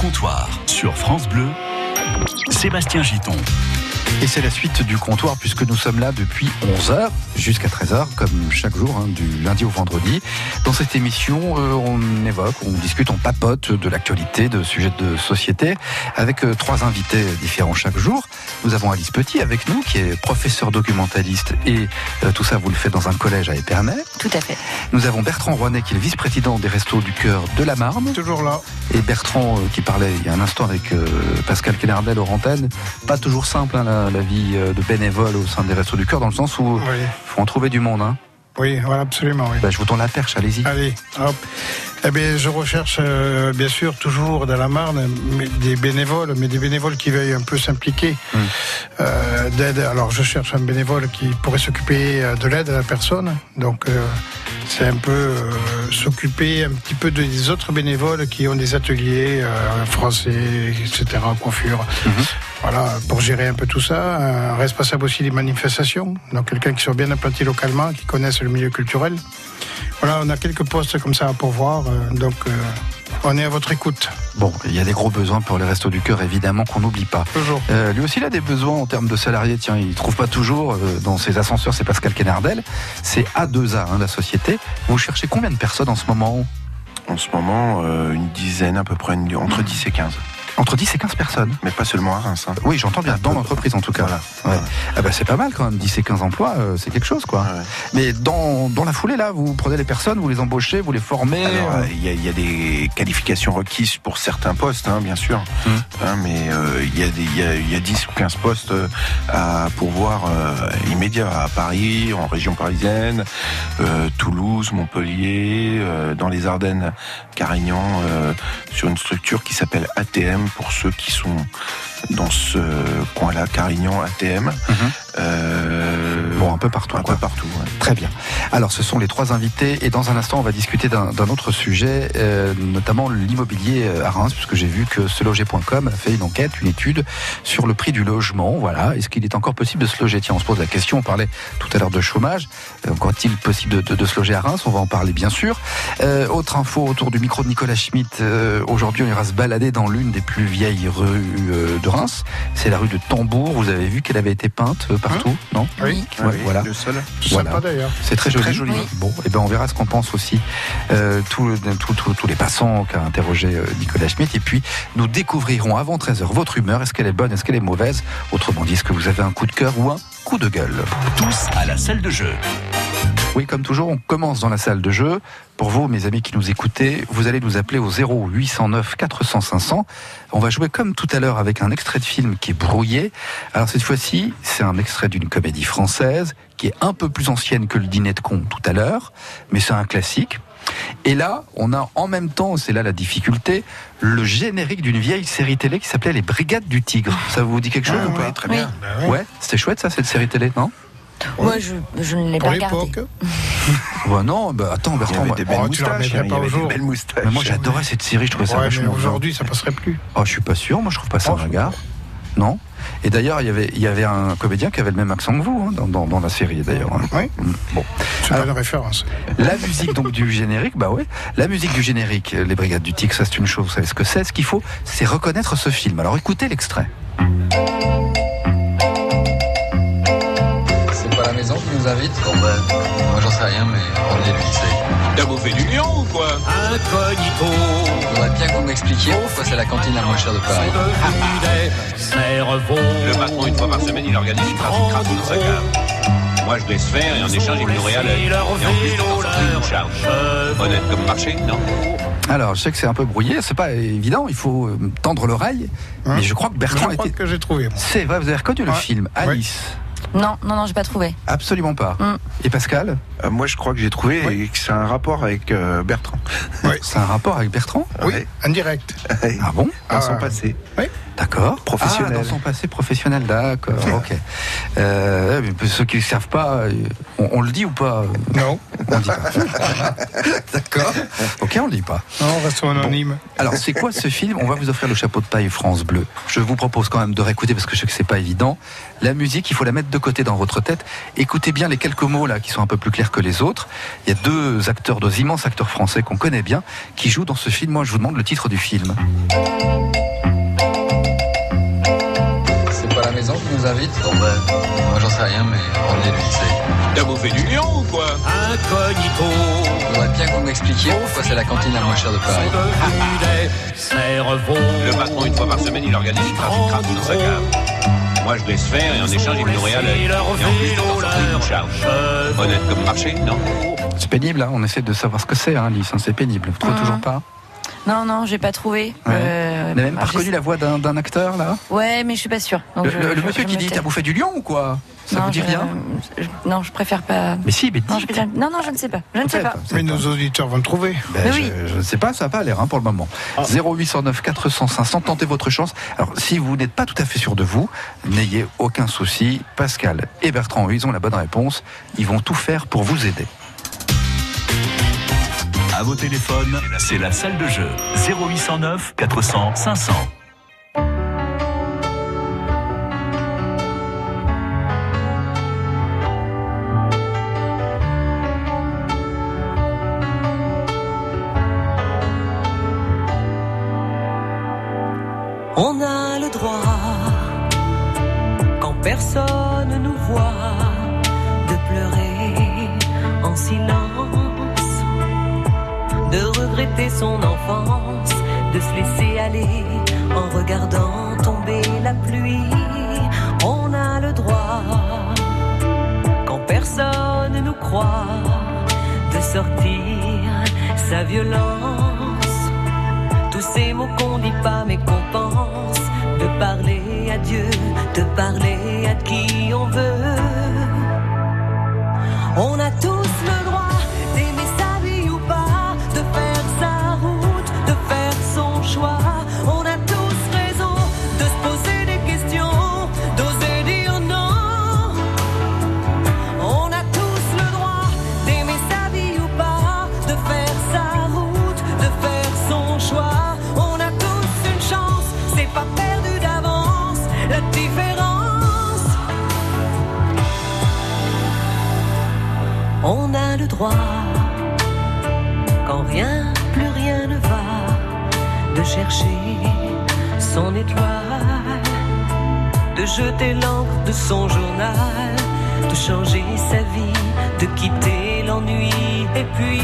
comptoir sur France Bleu, Sébastien Giton. Et c'est la suite du comptoir puisque nous sommes là depuis 11h jusqu'à 13h comme chaque jour hein, du lundi au vendredi. Dans cette émission, euh, on évoque, on discute, on papote de l'actualité, de sujets de société avec euh, trois invités différents chaque jour. Nous avons Alice Petit avec nous qui est professeur documentaliste et euh, tout ça vous le faites dans un collège à Épernay. Tout à fait. Nous avons Bertrand Rouanet qui est le vice-président des Restos du Cœur de la Marne. Toujours là. Et Bertrand euh, qui parlait il y a un instant avec euh, Pascal Kenardel au. Pas toujours simple hein, la, la vie euh, de bénévole au sein des Restos du Cœur dans le sens où Oui, faut en trouver du monde. Hein. oui, voilà, absolument. Oui. Bah, je vous tends la perche, allez-y. Allez, hop. Eh bien, je recherche, euh, bien sûr, toujours dans la Marne, des bénévoles, mais des bénévoles qui veuillent un peu s'impliquer Mm. euh, d'aide. Alors, je cherche un bénévole qui pourrait s'occuper de l'aide à la personne. Donc, euh, c'est un peu s'occuper un petit peu des autres bénévoles qui ont des ateliers français, etc., coiffure. Mhm. Voilà, pour gérer un peu tout ça. Un responsable aussi des manifestations. Donc, quelqu'un qui soit bien implanté localement, qui connaisse le milieu culturel. Voilà, on a quelques postes comme ça à pourvoir, euh, donc euh, on est à votre écoute. Bon, il y a des gros besoins pour les Restos du Cœur, évidemment, qu'on n'oublie pas. Toujours. Euh, lui aussi, il a des besoins en termes de salariés. Tiens, il trouve pas toujours euh, dans ses ascenseurs. C'est Pascal Kenardel. C'est A2A, hein, la société. Vous cherchez combien de personnes en ce moment? En ce moment, euh, une dizaine à peu près, une- entre 10 et 15. Entre 10 et 15 personnes. Mais pas seulement à Reims. hein. Oui, j'entends bien, dans l'entreprise en tout cas. Voilà. Ouais. Ah bah, c'est pas mal quand même, 10 et 15 emplois, euh, c'est quelque chose quoi. Ouais, ouais. Mais dans, dans la foulée là, vous prenez les personnes, vous les embauchez, vous les formez. Alors, euh, il y, a- il y a des qualifications requises pour certains postes, hein, bien sûr. Mhm. Hein, mais euh, il y, y, a, il y a 10 ou 15 postes à pourvoir immédiats à Paris, en région parisienne, Toulouse, Montpellier, dans les Ardennes, Carignan, sur une structure qui s'appelle ATM pour ceux qui sont dans ce coin-là, Carignan, ATM. Mhm. Euh, Bon, un peu partout. un quoi. peu partout. ouais. Très bien. Alors, ce sont les trois invités et dans un instant, on va discuter d'un autre sujet, euh, notamment l'immobilier euh, à Reims, puisque j'ai vu que seloger.com a fait une enquête, une étude sur le prix du logement. Voilà. Est-ce qu'il est encore possible de se loger? Tiens, on se pose la question. On parlait tout à l'heure de chômage. Encore est-il possible de, de- de se loger à Reims? On va en parler, bien sûr. Euh, autre info autour du micro de Nicolas Schmitt. Aujourd'hui, on ira se balader dans l'une des plus vieilles rues de Reims. C'est la rue de Tambour. Vous avez vu qu'elle avait été peinte euh, partout, non Oui, Ouais, Oui, voilà. Le sol. c'est Voilà. sympa d'ailleurs. C'est très joli. très joli. Oui. Bon, et ben on verra ce qu'en pense aussi euh, tous les passants qu'a interrogé euh, Nicolas Schmitt. Et puis nous découvrirons avant 13h votre humeur. Est-ce qu'elle est bonne? Est-ce qu'elle est mauvaise? Autrement dit, est-ce que vous avez un coup de cœur ou un coup de gueule Tous à la salle de jeu. Oui, comme toujours, on commence dans la salle de jeu. Pour vous, mes amis qui nous écoutez, vous allez nous appeler au 0809 400 500. On va jouer comme tout à l'heure avec un extrait de film qui est brouillé. Alors cette fois-ci, c'est un extrait d'une comédie française qui est un peu plus ancienne que le dîner de con tout à l'heure, mais c'est un classique. Et là, on a en même temps, c'est là la difficulté, le générique d'une vieille série télé qui s'appelait Les Brigades du Tigre. Ça vous dit quelque chose Ah, ou pas ouais, très Oui. bien. Ben ouais. Ouais, c'était chouette ça, cette série télé, non? Moi, je, je ne l'ai pas regardé. l'époque, Ouais, non, bah attends, Il y Bertrand, avait moi- des belles Oh, moustaches. hein, pas avait des jour. belles moustaches. mais moi j'adorais cette série, je trouvais ça ouais, mais vachement bien. aujourd'hui ça passerait plus. Oh, je suis pas sûr, moi je trouve pas ça Oh, un regard. Non? Et d'ailleurs, il y avait, il y avait un comédien qui avait le même accent que vous hein, dans, dans- dans la série d'ailleurs. hein. Oui, Mm, Bon. c'est une référence. La musique donc du générique, bah ouais. La musique du générique, les Brigades du Tic, ça c'est une chose. Vous savez ce que c'est Ce qu'il faut, c'est reconnaître ce film. Alors écoutez l'extrait. C'est pas la maison qui nous invite? Bon ben, moi j'en sais rien, mais on est lui, c'est. T'as bouffé du lion ou quoi Incognito Faudrait bien que vous m'expliquiez pourquoi c'est la cantine la moins chère de Paris. Le patron, une fois par semaine, il organise une trafic crapaud dans sa cave. Moi, je laisse faire et en échange, il me nourrit à l'œil. Et en plus, de me charge. Honnête comme marché, non Alors, je sais que c'est un peu brouillé, c'est pas évident, il faut euh, tendre l'oreille. Hein mais je crois que Je Bertrand crois était. que j'ai trouvé. C'est vrai, vous avez reconnu le film Alice Non, non, non, j'ai pas trouvé. Absolument pas. Mm. Et Pascal? Euh, moi, je crois que j'ai trouvé Oui. et que c'est un rapport avec euh, Bertrand. C'est un rapport avec Bertrand? Oui, Ouais. indirect. Ah bon? Dans son Ah. passé. D'accord. Professionnel. Ah, dans son passé professionnel, d'accord. Ok. Euh, mais pour ceux qui ne savent pas, euh, on, on le dit ou pas? Non. On dit pas. D'accord. Ok, on lit pas. Non, restons anonymes. Alors, c'est quoi ce film? On va vous offrir le chapeau de paille France Bleu. Je vous propose quand même de réécouter parce que je sais que c'est pas évident. La musique, il faut la mettre de côté dans votre tête. Écoutez bien les quelques mots là qui sont un peu plus clairs que les autres. Il y a deux acteurs, deux immenses acteurs français qu'on connaît bien, qui jouent dans ce film. Moi, je vous demande le titre du film. C'est pas la maison qui nous invite? Bon ben, moi j'en sais rien, mais on est lui, T'as bouffé du lion ou quoi? Incognito, Faudrait bien que vous m'expliquiez pourquoi c'est la cantine la moins chère de Paris. Le patron, une fois par semaine, il organise une trafic dans sa cave. Moi, je laisse faire et en échange, il me nourrit à l'œil. Et en plus, me charge. Honnête comme marché, non? C'est pénible, hein on essaie de savoir ce que c'est, hein, Lys, hein, c'est pénible. Vous trouvez Mhm. toujours pas Non, non, j'ai pas trouvé. Ouais. Euh, Vous n'avez même pas alors, reconnu la voix d'un d'un acteur là Ouais, mais je suis pas sûre. Donc Le, je- le- le je- monsieur je qui dit. T'as bouffé du lion ou quoi? Ça Non, vous dit je- rien? je- Non, je préfère pas. Mais si, mais Non, je préfère- non, non, je ne sais pas. Je ne sais pas. Mais nos auditeurs vont le trouver. Ben, Mais je, oui. je ne sais pas, ça n'a pas l'air hein, pour le moment. 0809 400 500, tentez votre chance. Alors, si vous n'êtes pas tout à fait sûr de vous, n'ayez aucun souci. Pascal et Bertrand, ils ont la bonne réponse. Ils vont tout faire pour vous aider. À vos téléphones, c'est la salle de jeu. 0809 400 500. On a le droit, quand rien, plus rien ne va, de chercher son étoile de jeter l'encre de son journal, de changer sa vie, de quitter l'ennui. Et puis,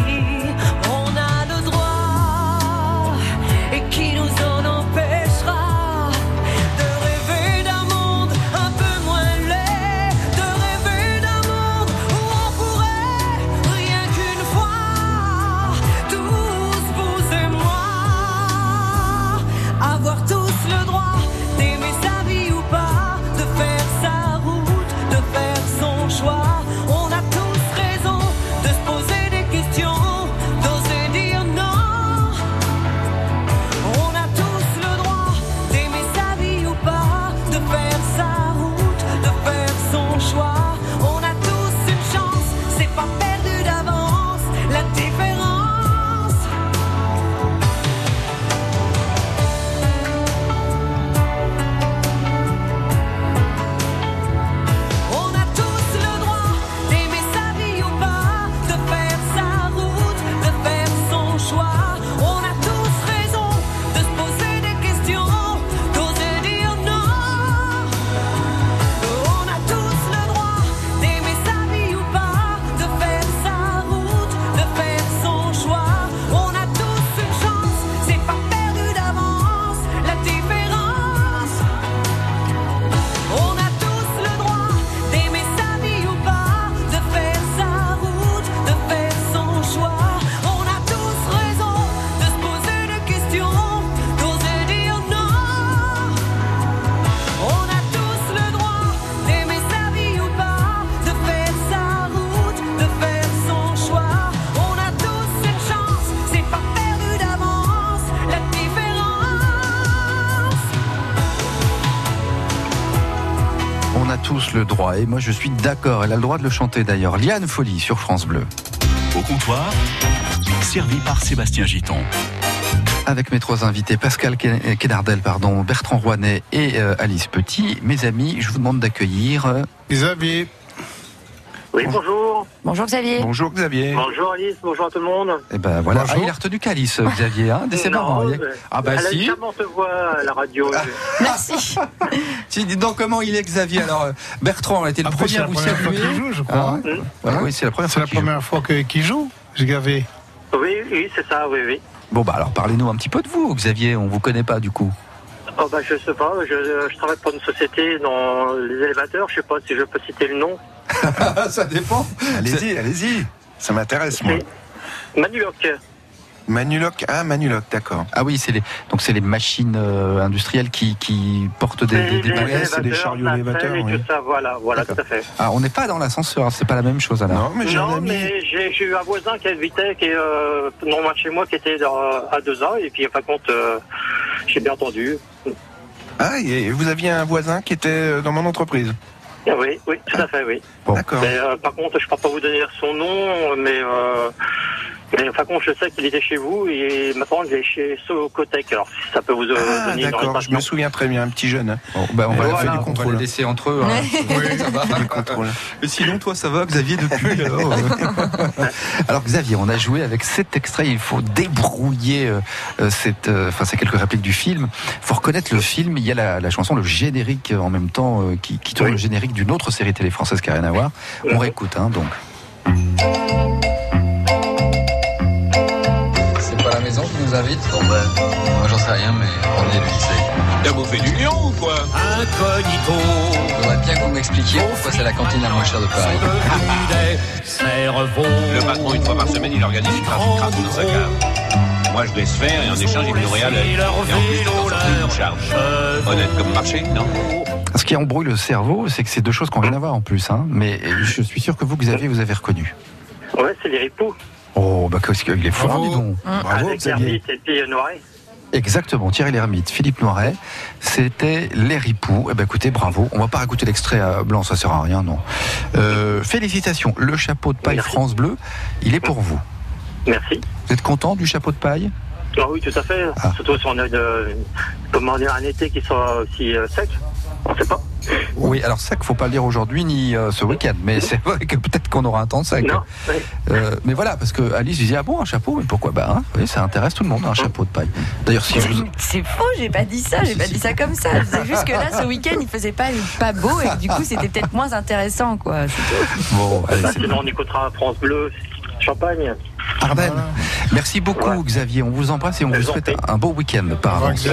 moi je suis d'accord, elle a le droit de le chanter d'ailleurs. Liane Folie sur France Bleu. Au comptoir, servi par Sébastien Giton. Avec mes trois invités, Pascal Ken- Kenardel, pardon, Bertrand Rouanet et euh, Alice Petit. Mes amis, je vous demande d'accueillir. euh, Xavier, Oui, bonjour. Bonjour Xavier. Bonjour Xavier. Bonjour Alice, bonjour à tout le monde. Eh ben voilà. Ah, il a retenu qu'Alice, Xavier. Hein c'est mais- Ah bah Elle a une si. charmante voix à la radio. Merci. Si, dis donc comment il est, Xavier? Alors, euh, Bertrand a été le Après, premier c'est à la vous première fois saluer. qu'il joue, je crois. Ah, hein. ouais, oui, c'est la première C'est fois la qu'il joue. première fois que- qu'il joue, Xavier. Oui, oui, c'est ça, oui, oui. Bon, bah alors parlez-nous un petit peu de vous, Xavier. On vous connaît pas du coup. Oh, bah, je sais pas, je, je travaille pour une société dans les élévateurs, je sais pas si je peux citer le nom. Ça dépend. Allez-y, allez-y. Ça m'intéresse, moi. Manuloc. Manuloc, ah Manuloc, d'accord. Ah oui, c'est les donc c'est les machines euh, industrielles qui, qui portent des, des, des c'est des chariots élévateurs, et oui. tout ça, voilà, voilà, tout à fait. Ah, on n'est pas dans l'ascenseur, c'est pas la même chose alors. Non, mais j'ai un ami. eu un voisin qui habitait, qui est euh, non loin de chez moi, qui était dans- à deux ans, et puis, par contre, euh, j'ai bien entendu. Ah, et vous aviez un voisin qui était euh, dans mon entreprise. Ah Oui, oui, tout à fait, oui. Bon. D'accord. Mais, euh, par contre, je ne peux pas vous donner son nom, mais, euh, mais par contre, je sais qu'il était chez vous et maintenant il est chez Socotec. Alors, si ça peut vous euh, Ah, donner une d'accord, je me souviens très bien, un petit jeune. hein. Bon, bah, on va, on voilà, va du on va contrôle. les laisser entre eux. hein. Oui. Ça va. Le contrôle. Et sinon, toi, ça va, Xavier, depuis alors, euh Alors, Xavier, on a joué avec cet extrait. Il faut débrouiller euh, euh, cette, euh, enfin, ces quelques répliques du film. Il faut reconnaître le film. Il y a la, la chanson, le générique en même temps, euh, qui, qui tourne Oui. le générique d'une autre série télé française qui n'a rien à voir. On réécoute, hein, donc. Invite Bon ben, moi j'en sais rien, mais on est lui, T'as bouffé du lion ou quoi? Incognito. Faudrait bien que vous m'expliquiez pourquoi c'est la cantine la moins chère de Paris. Le patron, une fois par semaine, il organise une crasse crasse dans sa cave. Moi, je laisse faire et en échange, il me nourrit à l'œil. Et en plus, de me charge. Honnête comme marché, non? Ce qui embrouille le cerveau, c'est que c'est deux choses qui n'ont rien à voir en plus. Hein. Mais je suis sûr que vous, Xavier, vous avez reconnu. Ouais, c'est les ripoux. Oh, bah, qu'est-ce qu'il est fort, Bravo. dis donc. Bravo, avec l'ermite et puis euh, Noiret. Exactement, Thierry Lhermitte, Philippe Noiret, c'était Les Ripoux. Eh ben écoutez, bravo. On va pas écouter l'extrait à blanc, ça sert à rien, non. Euh, félicitations, le chapeau de paille Merci. France Bleu, il est pour vous. Merci. Vous êtes content du chapeau de paille? Ah oui, tout à fait. Ah. Surtout si on a de, comment dire, un été qui soit aussi euh, sec. On sait pas. Oui, alors sec, faut pas le dire aujourd'hui ni euh, ce week-end, mais c'est vrai que peut-être qu'on aura un temps sec. Non. ouais. Euh, mais voilà, parce que Alice disait ah bon un chapeau, mais pourquoi? Bah hein, oui, ça intéresse tout le monde un chapeau de paille. D'ailleurs, si vous C'est faux, j'ai pas dit ça, j'ai pas dit ça comme ça. C'est juste que là, ce week-end, il faisait pas, pas beau et du coup, c'était peut-être moins intéressant, quoi. C'est tout. bon, allez, Bah, sinon, on écoutera France Bleu, Champagne. Ardennes. Merci beaucoup Ouais. Xavier, on vous embrasse et on Je vous souhaite prie. un beau week-end par. Merci,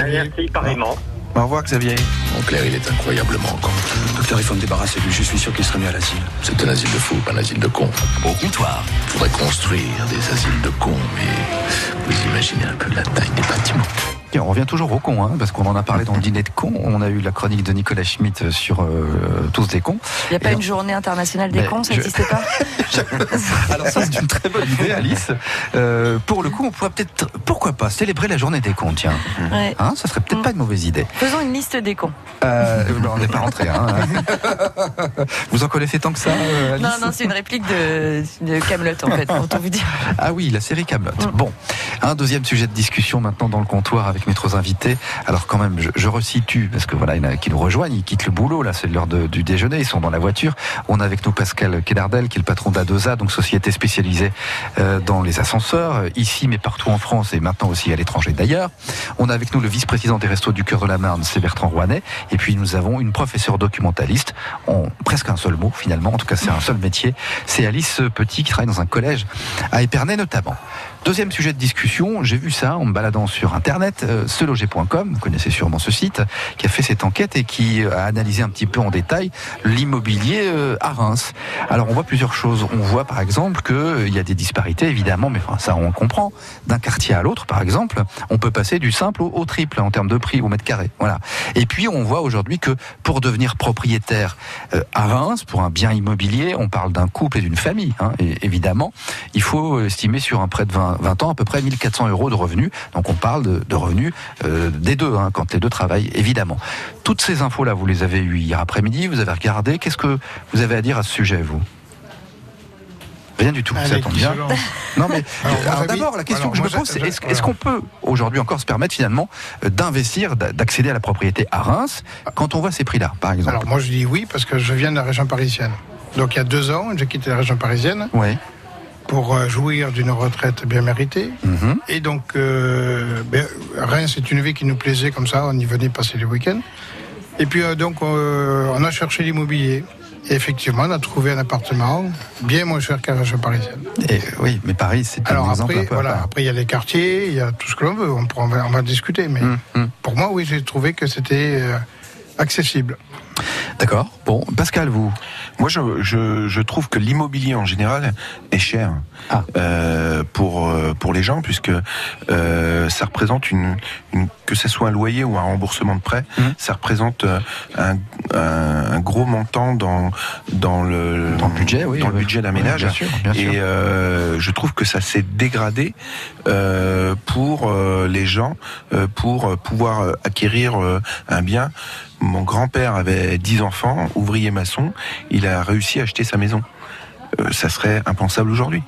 pareillement. Au revoir, Xavier. Mon père, il est incroyablement con. Docteur, il faut me débarrasser de lui. Je suis sûr qu'il serait mis à l'asile. C'est un asile de fous, pas un asile de cons. Au comptoir. Il faudrait construire des asiles de cons, mais vous imaginez un peu la taille des bâtiments. On revient toujours au con, hein, parce qu'on en a parlé dans le dîner de cons. On a eu la chronique de Nicolas Schmitt sur euh, tous des cons. Il n'y a pas Et une on- journée internationale des Mais cons, ça je- n'existait pas Alors ça, c'est une très bonne idée, Alice. Euh, pour le coup, on pourrait peut-être, pourquoi pas, célébrer la journée des cons, tiens. Ouais. Hein, ça serait peut-être pas une mauvaise idée. Faisons une liste des cons. Euh, ben, on n'est pas rentré. Hein. Vous en connaissez tant que ça, euh, Alice Non, non, c'est une réplique de, de Camelot en fait, pour tout vous dire. Ah oui, la série Camelot. Bon, un deuxième sujet de discussion maintenant dans le comptoir avec mes trois invités. Alors quand même, je, resitue parce que voilà, il y en a qui nous rejoignent, ils quittent le boulot. Là, c'est l'heure du déjeuner. Ils sont dans la voiture. On a avec nous Pascal Kenardel, qui est le patron d'Adosa, donc société spécialisée euh, dans les ascenseurs euh, ici, mais partout en France et maintenant aussi à l'étranger d'ailleurs. On a avec nous le vice-président des Restos du Cœur de la Marne, c'est Bertrand Rouanet. Et puis nous avons une professeure documentaliste en presque un seul mot finalement. En tout cas, c'est un seul métier. C'est Alice Petit qui travaille dans un collège à Épernay notamment. Deuxième sujet de discussion, j'ai vu ça en me baladant sur Internet, euh, seloger.com, vous connaissez sûrement ce site, qui a fait cette enquête et qui a analysé un petit peu en détail l'immobilier euh, à Reims. Alors on voit plusieurs choses. On voit par exemple qu'il y a des disparités, évidemment, mais enfin, ça on comprend. D'un quartier à l'autre, par exemple, on peut passer du simple au, triple en termes de prix au mètre carré. Voilà. Et puis on voit aujourd'hui que pour devenir propriétaire euh, à Reims, pour un bien immobilier, on parle d'un couple et d'une famille, hein, évidemment. Il faut estimer sur un prêt de 20, 20 ans à peu près 1400 euros de revenus. Donc on parle de, de revenus euh, des deux, hein, quand les deux travaillent, évidemment. Toutes ces infos-là, vous les avez eues hier après-midi, vous avez regardé. Qu'est-ce que vous avez à dire à ce sujet, vous? Rien du tout, ça tombe bien. Non mais Alors, d'abord la question alors, que je me pose, c'est est-ce qu'on peut aujourd'hui encore se permettre finalement euh, d'investir, d'a- d'accéder à la propriété à Reims quand on voit ces prix-là, par exemple? Alors moi je dis oui parce que je viens de la région parisienne. Donc il y a deux ans, j'ai quitté la région parisienne Ouais. Pour euh, jouir d'une retraite bien méritée. Mhm. Et donc euh, ben, Reims c'est une ville qui nous plaisait comme ça, on y venait passer les week-ends. Et puis euh, donc euh, on a cherché l'immobilier. Et effectivement, on a trouvé un appartement bien moins cher qu'à la région parisienne. Et, oui, mais Paris, c'est un Alors exemple après, un peu à voilà, après il y a les quartiers, il y a tout ce que l'on veut. On, va, on va discuter, mais hum. pour moi, oui, j'ai trouvé que c'était accessible. D'accord. Bon, Pascal, vous Moi, je, je, je trouve que l'immobilier en général est cher Ah. euh, pour euh, pour les gens, puisque euh, ça représente une, une que ce soit un loyer ou un remboursement de prêt, Mhm. ça représente un, un, un gros montant dans dans le Dans le budget, oui, dans le budget d'un Oui, ménage. bien sûr, bien sûr. Et euh, je trouve que ça s'est dégradé pour les gens pour pouvoir acquérir un bien. Mon grand-père avait 10 enfants, ouvrier maçon, il a réussi à acheter sa maison. Euh, ça serait impensable aujourd'hui.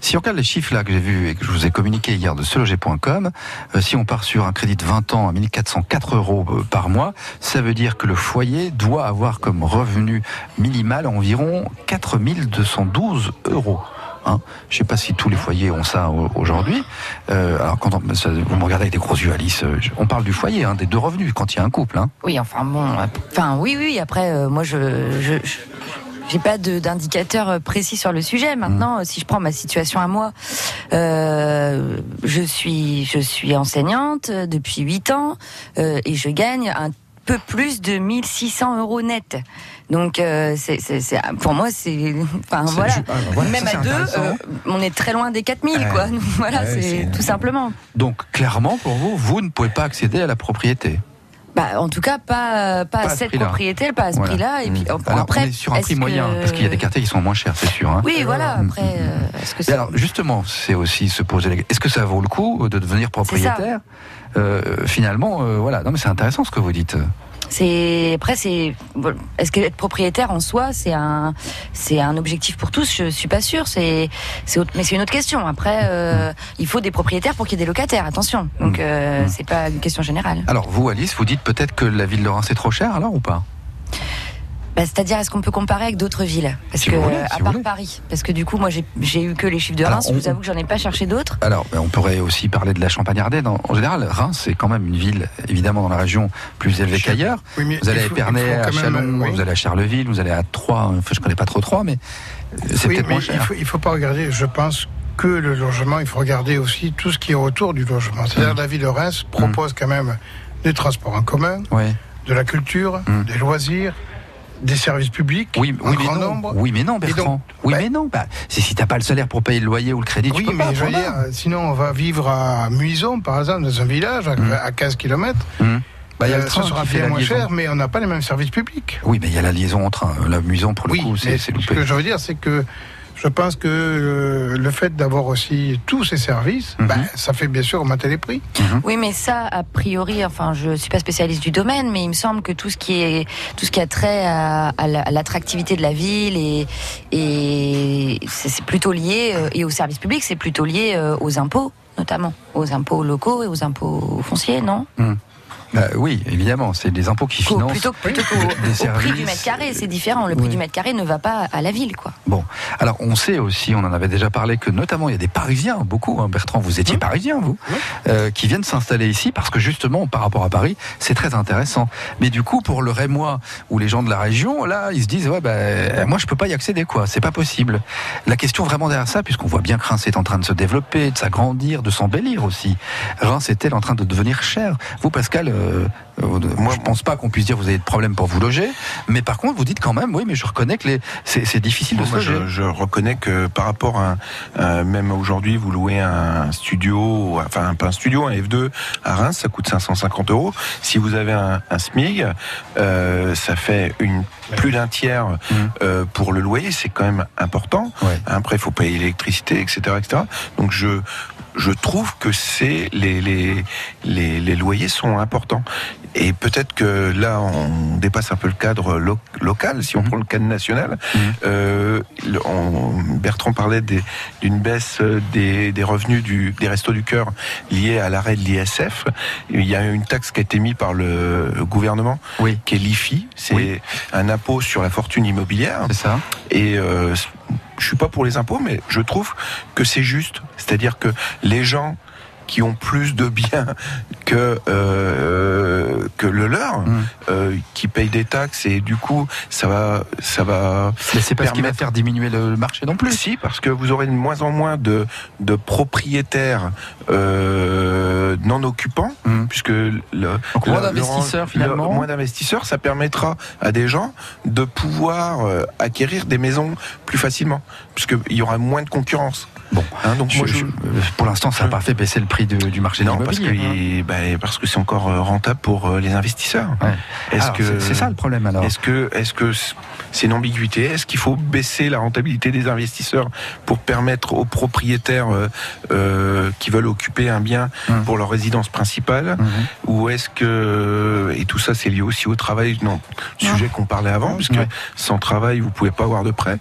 Si on regarde les chiffres là que j'ai vus et que je vous ai communiqué hier de seloger.com, euh, si on part sur un crédit de 20 ans à 1404 euros euh, par mois, ça veut dire que le foyer doit avoir comme revenu minimal environ 4212 euros. Hein je sais pas si tous les foyers ont ça au- aujourd'hui. Euh, alors quand on, vous me regardez avec des gros yeux, Alice, euh, on parle du foyer, hein, des deux revenus quand il y a un couple. Hein. Oui, enfin bon, euh, enfin oui, oui. Après, moi, je, je, j'ai pas d'indicateur précis sur le sujet. Maintenant, si je prends ma situation à moi, je suis, je suis enseignante depuis 8 ans et je gagne un peu plus de 1600 euros net. Donc, euh, c'est, c'est, c'est- pour moi, c'est, enfin voilà. ah, voilà, Même ça, à deux, euh, on est très loin des 4000, Ouais. quoi. Donc, voilà, c'est tout simplement. Donc clairement pour vous, vous ne pouvez pas accéder à la propriété. Bah, en tout cas, pas, pas, Pas à à ce cette propriété, pas à ce Voilà. prix-là. Et puis, Alors après, on est sur un prix moyen, que- parce qu'il y a des quartiers qui sont moins chers, c'est sûr. hein. Oui, voilà. Mm, Après, mm, euh, est-ce que Et c'est alors justement, c'est aussi se poser la est-ce que ça vaut le coup de devenir propriétaire? Euh, Finalement, euh, voilà. Non, mais c'est intéressant ce que vous dites. C'est après c'est est-ce que être propriétaire en soi c'est un c'est un objectif pour tous? Je suis pas sûre. C'est mais c'est une autre question. Après euh, il faut des propriétaires pour qu'il y ait des locataires. Attention. Donc euh, c'est pas une question générale. Alors vous, Alice, vous dites peut-être que la ville de Reims est trop chère, alors ou pas? Bah, c'est-à-dire est-ce qu'on peut comparer avec d'autres villes? Parce Si que vous voulez, euh, si à part voulez. Paris parce que du coup moi j'ai eu que les chiffres de Alors, Reims on- je vous avoue que j'en ai pas cherché d'autres Alors, on pourrait aussi parler de la Champagne-Ardenne. En, en général, Reims, c'est quand même une ville, évidemment, dans la région plus élevée qu'ailleurs. Oui, Vous allez à faut- Épernay, faut à même, Chalon, oui. vous allez à Charleville, vous allez à Troyes. Enfin, je connais pas trop Troyes, mais c'est Oui, peut-être moins il cher. faut, il faut pas regarder, je pense que le logement, il faut regarder aussi tout ce qui est autour du logement. C'est-à-dire Mm. la ville de Reims propose quand même des transports en commun, Oui. de la culture, Mm. des loisirs, des services publics, Oui, mais grand non. nombre. Oui, mais non, Bertrand. donc, oui, bah- mais non. Bah, c'est si t'as pas le salaire pour payer le loyer ou le crédit, tu Oui, peux mais pas. je veux dire, sinon on va vivre à Muison, par exemple, dans un village à, Mm. à 15 km. Bah, il y a le train ce sera bien la moins liaison. cher, mais on n'a pas les mêmes services publics. Oui, mais il y a la liaison en train. L'amusant, pour le oui, coup, c'est c'est ce loupé. que je veux dire, c'est que je pense que euh, le fait d'avoir aussi tous ces services, Mhm. ben, ça fait bien sûr augmenter les prix. Oui, mais ça, a priori, enfin, je suis pas spécialiste du domaine, mais il me semble que tout ce qui est, tout ce qui a trait à, à la- à l'attractivité de la ville et, et c'est plutôt lié, euh, et au service public, c'est plutôt lié euh, aux impôts, notamment. Aux impôts locaux et aux impôts fonciers, non? Bah, oui, évidemment, c'est des impôts qui financent plutôt plutôt qu'au des au prix services. du mètre carré, c'est différent. Le prix Oui. du mètre carré ne va pas à la ville, quoi. Bon, alors on sait aussi, on en avait déjà parlé, que notamment il y a des Parisiens, beaucoup, hein, Bertrand, vous étiez Parisien, vous, euh, qui viennent s'installer ici parce que justement, par rapport à Paris, c'est très intéressant. Mais du coup, pour le Rémois ou les gens de la région, là, ils se disent, ouais, ben, moi je peux pas y accéder, quoi, c'est pas possible. La question vraiment derrière ça, puisqu'on voit bien que Reims est en train de se développer, de s'agrandir, de s'embellir aussi. Reims est-elle en train de devenir cher Vous, Pascal, euh, moi je pense pas qu'on puisse dire que vous avez de problème pour vous loger, mais par contre, vous dites quand même, oui, mais je reconnais que les, c'est, difficile de se Moi, loger. je, je reconnais que par rapport à, un- même aujourd'hui, vous louez un studio, enfin pas un studio, un F2 à Reims, ça coûte 550 euros. Si vous avez un, un SMIG, euh, ça fait une plus d'un tiers euh, pour le loyer, c'est quand même important. Ouais. Après, il faut payer l'électricité, etc., etc. Donc je je trouve que c'est les, les, les, les loyers sont importants. Et peut-être que là, on dépasse un peu le cadre lo- local, si on prend le cadre national. Euh, le- on- Bertrand parlait d'une baisse des, des revenus du, des restos du cœur liés à l'arrêt de l'ISF. Il y a une taxe qui a été mise par le gouvernement, Oui. qui est l'IFI. C'est Oui. un impôt sur la fortune immobilière. C'est ça. Et euh, je suis pas pour les impôts, mais je trouve que c'est juste. C'est-à-dire que les gens qui ont plus de biens que euh, que le leur, Mm. euh, qui payent des taxes et du coup ça va ça va Mais c'est pas ce qui va faire diminuer le marché non plus. si, parce que vous aurez de moins en moins de, de propriétaires euh, non occupants, Mhm. puisque le, Donc, moins d'investisseurs, le- finalement. moins d'investisseurs, ça permettra à des gens de pouvoir acquérir des maisons plus facilement, puisqu'il y aura moins de concurrence. Bon. Hein, donc moi, Je- pour l'instant, ça n'a pas fait baisser le prix de- du marché de non, parce que il- bah, parce que c'est encore euh, rentable pour euh, les investisseurs. Ouais. Est-ce que c'est- c'est ça le problème alors Est-ce que est-ce que c'est une ambiguïté Est-ce qu'il faut baisser la rentabilité des investisseurs pour permettre aux propriétaires euh, euh, qui veulent occuper un bien Hum. pour leur résidence principale Mhm. Ou est-ce que et tout ça c'est lié aussi au travail, non sujet qu'on parlait avant, puisque Ouais. sans travail vous pouvez pas avoir de prêt.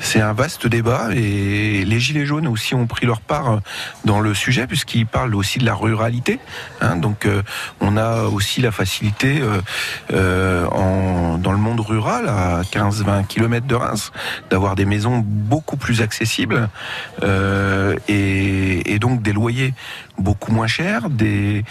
C'est un vaste débat et les gilets jaunes aussi ont pris leur part dans le sujet puisqu'ils parlent aussi de la ruralité. hein. donc euh, on a aussi la facilité euh, euh, en, dans le monde rural à 15-20 km de Reims d'avoir des maisons beaucoup plus accessibles euh, et, et donc des loyers beaucoup moins chers des,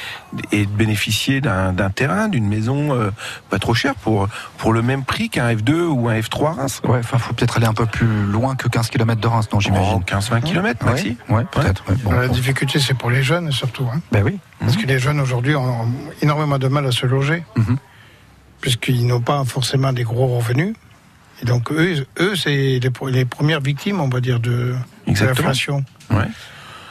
et de bénéficier d'un terrain, d'une maison euh, pas trop chère pour, pour le même prix qu'un F2 ou un F3 à Reims. Ouais, enfin, faut peut-être aller un peu plus loin que 15 km de Reims, non, Oh, j'imagine. 15-20 km maxi. Ouais, ouais, peut-être. ouais. Bon, La bon. difficulté, c'est pour les jeunes surtout. Hein, Ben oui. parce que les jeunes aujourd'hui ont énormément de mal à se loger, Mhm. puisqu'ils n'ont pas forcément des gros revenus. Et donc, eux, eux c'est les, premières victimes, on va dire, de, l'inflation. Ouais.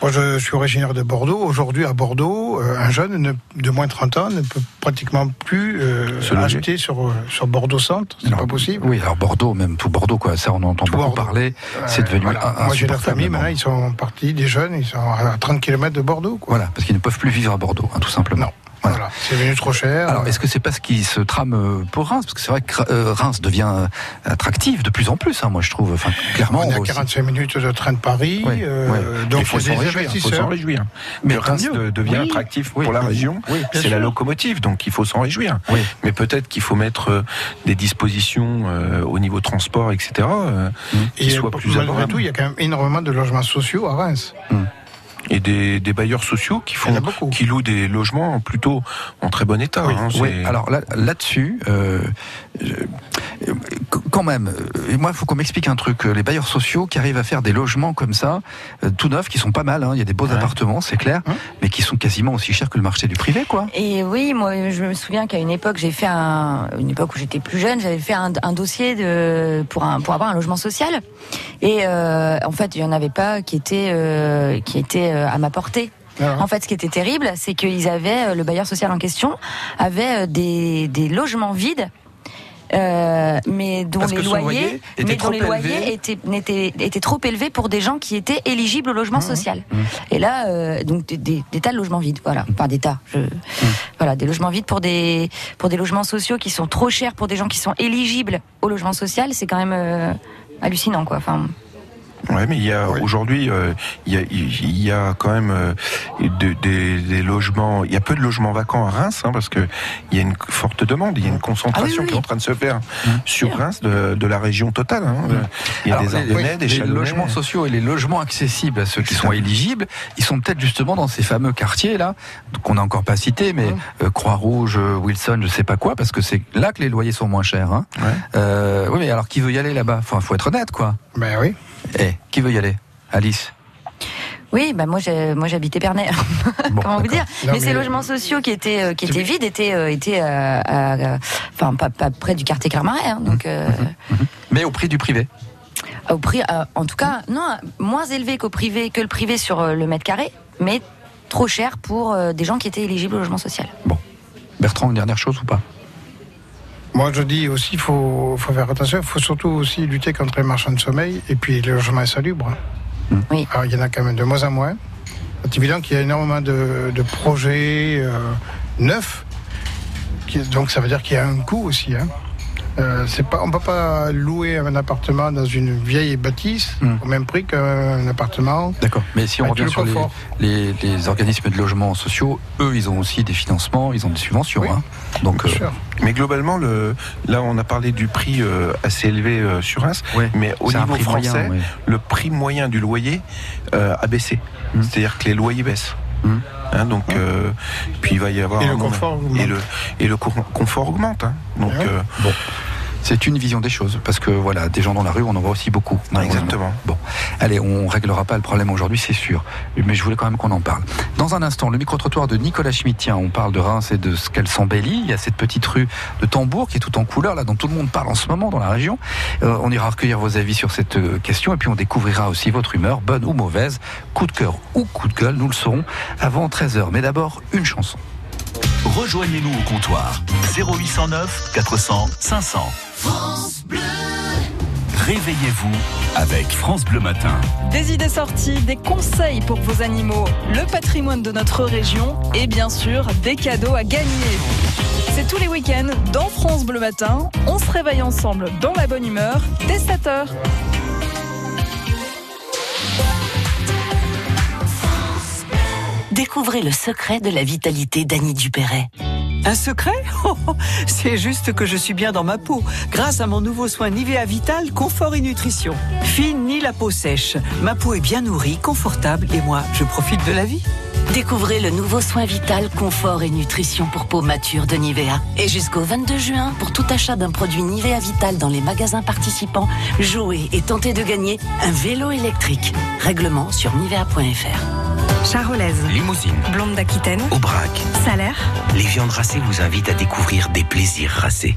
Moi, je suis originaire de Bordeaux. Aujourd'hui, à Bordeaux, euh, un jeune ne- de moins de 30 ans ne peut pratiquement plus euh, Se acheter sur, sur Bordeaux Centre. C'est pas possible. Oui, alors Bordeaux, même tout Bordeaux, quoi. Ça, on en entend Tout beaucoup Bordeaux. parler. C'est Euh, devenu voilà. un- Moi, j'ai insupportable, famille, maintenant, ils sont partis, des jeunes, ils sont à 30 km de Bordeaux. Quoi. Voilà, parce qu'ils ne peuvent plus vivre à Bordeaux, hein, tout simplement. Non. Voilà. Voilà. C'est devenu trop cher. Alors, est-ce que c'est pas ce qui se trame euh, pour Reims? Parce que c'est vrai que euh, Reims devient euh, attractif de plus en plus, hein, moi je trouve. Enfin, clairement. on est à aussi. 45 minutes de train de Paris, Oui, euh, oui. donc il faut s'en réjouir. Mais Reims de- devient Oui. attractif pour la région. C'est la locomotive, donc il faut s'en réjouir. Oui. Mais peut-être qu'il faut mettre des dispositions euh, au niveau transport, etc., euh, qui Et soient plus abordables. tout, il y a quand même énormément de logements sociaux à Reims. Et des, des bailleurs sociaux qui font, qui louent des logements plutôt en très bon état. Oui, hein, Oui, alors là- là-dessus, euh, je- euh, quand même, euh, moi, il faut qu'on m'explique un truc. Les bailleurs sociaux qui arrivent à faire des logements comme ça, euh, tout neufs, qui sont pas mal, hein, il y a des beaux Ouais. appartements, c'est clair, Hein mais qui sont quasiment aussi chers que le marché du privé, quoi. Et oui, moi, je me souviens qu'à une époque, j'ai fait un, une époque où j'étais plus jeune, j'avais fait un, un dossier de pour un pour avoir un logement social. Et euh, en fait, il y en avait pas qui était euh, qui était euh, à ma portée. Voilà. En fait, ce qui était terrible, c'est qu'ils avaient euh, le bailleur social en question avait euh, des des logements vides. euh, mais dont Parce les loyers, mais dont les loyers étaient, étaient trop élevés pour des gens qui étaient éligibles au logement social. Et là, euh, donc des, des- des tas de logements vides, voilà, enfin des tas. Je, Voilà, des logements vides pour des pour des logements sociaux qui sont trop chers pour des gens qui sont éligibles au logement social, c'est quand même euh, hallucinant, quoi. Enfin, Ouais, mais il y a aujourd'hui, euh, il y, a, il y a quand même euh, de- des, des logements. Il y a peu de logements vacants à Reims, hein, parce que il y a une forte demande. Il y a une concentration Ah oui, oui, qui est en train de se faire sur Reims de, de la région totale. hein. Il y a Alors, des les- Ardennais, des les Chalonnais. logements sociaux et les logements accessibles à ceux qui sont éligibles, ils sont peut-être justement dans ces fameux quartiers là qu'on n'a encore pas cités, mais euh, Croix-Rouge, euh, Wilson, je sais pas quoi, parce que c'est là que les loyers sont moins chers. Hein. Ouais. Euh, oui, mais alors qui veut y aller là-bas? Enfin, faut être honnête, quoi. Ben oui. Eh, qui veut y aller? Alice. oui, bah moi j'ai moi j'habitais Pernay. Bon, Comment vous dire? Non, Mais ces logements sociaux qui étaient euh, qui étaient vides étaient euh, étaient euh, à- à- enfin pas, pas près du quartier Carmaret, hein, donc euh, Mais au prix du privé? au prix, euh, en tout cas, non moins élevé qu'au privé que le privé sur le mètre carré, mais trop cher pour euh, des gens qui étaient éligibles au logement social. Bertrand, une dernière chose ou pas? Moi, je dis aussi, il faut, faut faire attention. Il faut surtout aussi lutter contre les marchands de sommeil et puis les logements insalubres. Mm. Oui. Alors, il y en a quand même de moins en moins. C'est évident qu'il y a énormément de, de projets euh, neufs. qui- donc ça veut dire qu'il y a un coût aussi. Hein. Euh, c'est pas, on ne peut pas louer un appartement dans une vieille bâtisse Hmm. au même prix qu'un appartement. D'accord. Mais si on Avec revient le sur les, les, les organismes de logement sociaux, eux, ils ont aussi des financements, ils ont des subventions. Oui. hein. Donc, Bien euh, sûr. Mais globalement, le, là, on a parlé du prix euh, assez élevé euh, sur Reims, ouais, mais au niveau français, moyen, ouais. le prix moyen du loyer euh, a baissé. Mm. C'est-à-dire que les loyers baissent. Hein, donc, euh, puis il va y avoir Et le confort augmente. et le et le cour- confort augmente. hein. Donc, Ouais. euh, Bon. C'est une vision des choses, parce que voilà, des gens dans la rue, on en voit aussi beaucoup. exactement. Bon, allez, on réglera pas le problème aujourd'hui, c'est sûr. Mais je voulais quand même qu'on en parle. Dans un instant, le micro-trottoir de Nicolas Schmittien, on parle de Reims et de ce qu'elle s'embellit. Il y a cette petite rue de Tambour qui est tout en couleur, là, dont tout le monde parle en ce moment dans la région. Euh, on ira recueillir vos avis sur cette euh, question et puis on découvrira aussi votre humeur, bonne ou mauvaise, coup de cœur ou coup de gueule, nous le saurons avant 13h. Mais d'abord, une chanson. Rejoignez-nous au comptoir 0809 400 500. Réveillez-vous avec France Bleu Matin. Des idées sorties, des conseils pour vos animaux, le patrimoine de notre région et bien sûr des cadeaux à gagner. C'est tous les week-ends dans France Bleu Matin. On se réveille ensemble dans la bonne humeur dès 7h. Découvrez le secret de la vitalité d'Annie Dupéret. Un secret? Oh, oh, C'est juste que je suis bien dans ma peau, grâce à mon nouveau soin Nivea Vital Confort et Nutrition. Fini la peau sèche. Ma peau est bien nourrie, confortable et moi, je profite de la vie. Découvrez le nouveau soin vital, confort et nutrition pour peau mature de Nivea. Et jusqu'au 22 juin, pour tout achat d'un produit Nivea Vital dans les magasins participants, jouez et tentez de gagner un vélo électrique. Règlement sur nivea.fr. Charolaise, Limousine, blonde d'Aquitaine, Aubrac. salaire. Les viandes racées vous invitent à découvrir des plaisirs racés.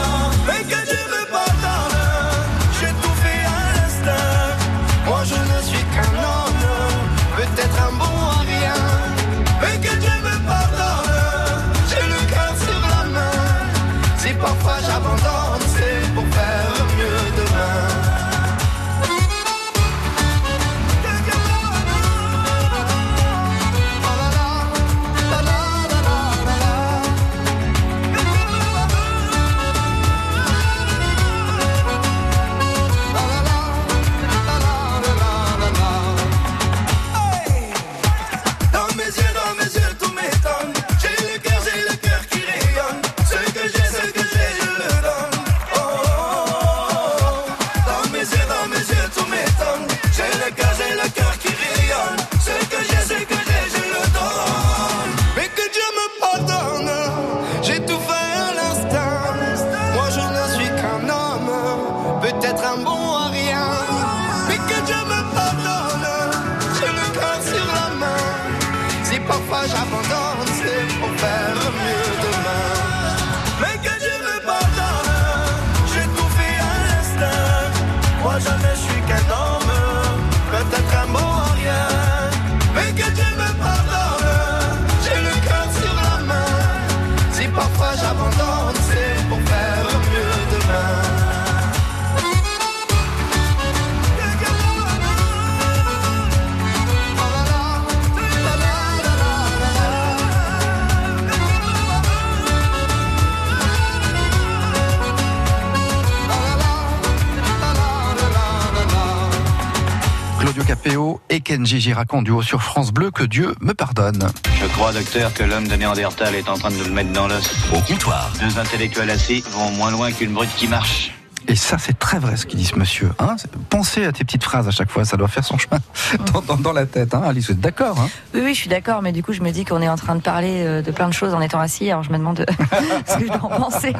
Et Kenji Girac en duo sur France Bleu, que Dieu me pardonne. Je crois, docteur, que l'homme de Néandertal est en train de nous le mettre dans l'os. Au comptoir. Deux intellectuels assis vont moins loin qu'une brute qui marche. Et ça, c'est très vrai ce qu'il dit ce monsieur. Hein Pensez à tes petites phrases à chaque fois, ça doit faire son chemin dans, dans- dans la tête. Hein Alice, vous êtes d'accord hein Oui, oui, je suis d'accord, mais du coup, je me dis qu'on est en train de parler euh, de plein de choses en étant assis, alors je me demande ce que je dois en penser.